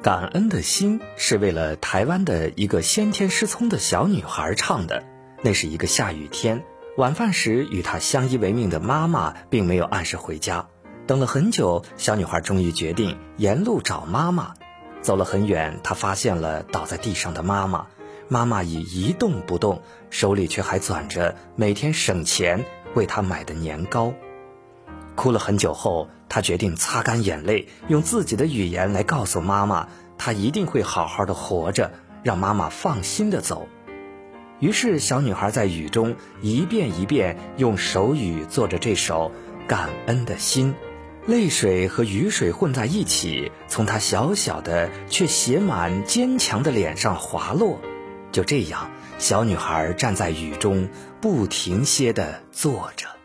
感恩的心是为了台湾的一个先天失聪的小女孩唱的。那是一个下雨天，晚饭时与她相依为命的妈妈并没有按时回家。等了很久，小女孩终于决定沿路找妈妈。走了很远，她发现了倒在地上的妈妈，妈妈已一动不动，手里却还攥着每天省钱为她买的年糕。哭了很久后，他决定擦干眼泪，用自己的语言来告诉妈妈，他一定会好好的活着，让妈妈放心的走。于是，小女孩在雨中一遍一遍用手语做着这首《感恩的心》，泪水和雨水混在一起，从她小小的却写满坚强的脸上滑落。就这样，小女孩站在雨中，不停歇地坐着。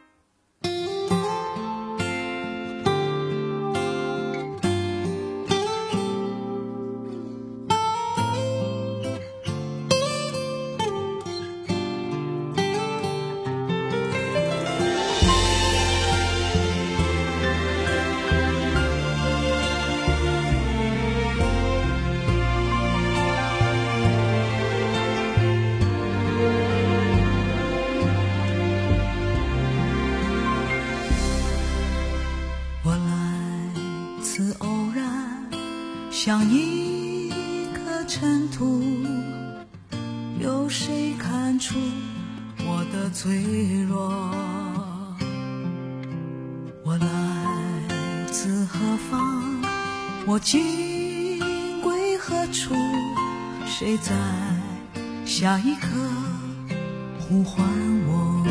像一颗尘土，有谁看出我的脆弱？我来自何方？我今归何处？谁在下一刻呼唤我？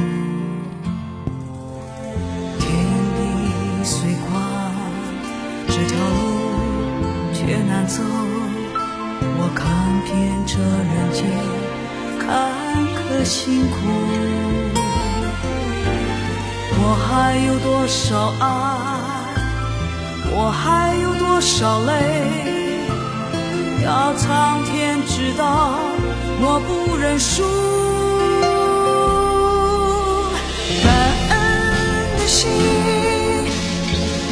天地虽宽，这条走，我看遍这人间坎坷辛苦，我还有多少爱，我还有多少泪，要苍天知道，我不认输。感恩的心，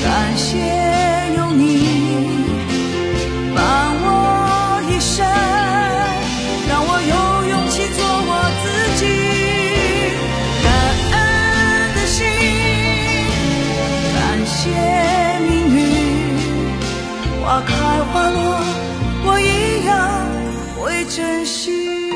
感谢花落我一样会珍惜。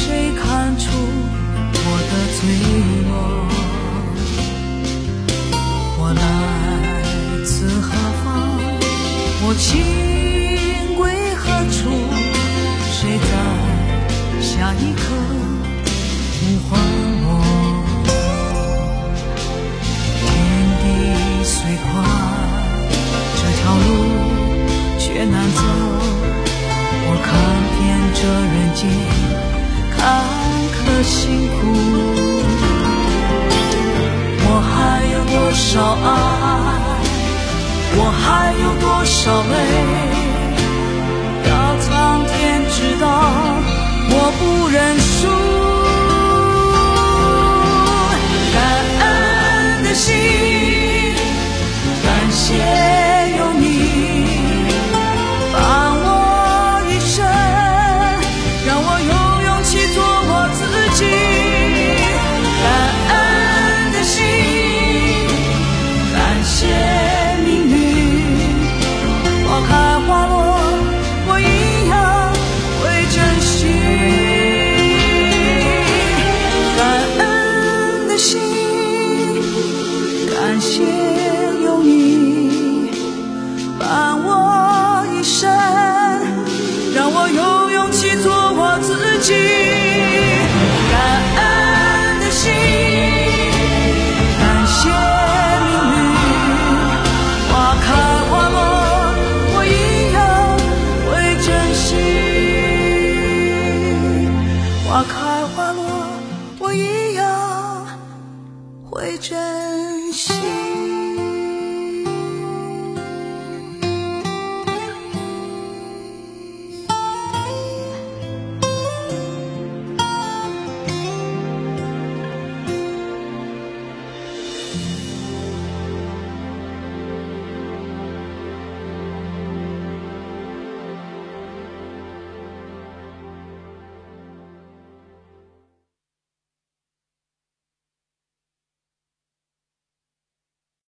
谁看出我的脆弱？我来自何方？我情少泪？要苍天知道，我不认输。有勇气做我自己感恩的心感谢命运花开花落我一样会珍惜花开花落我一样会珍惜。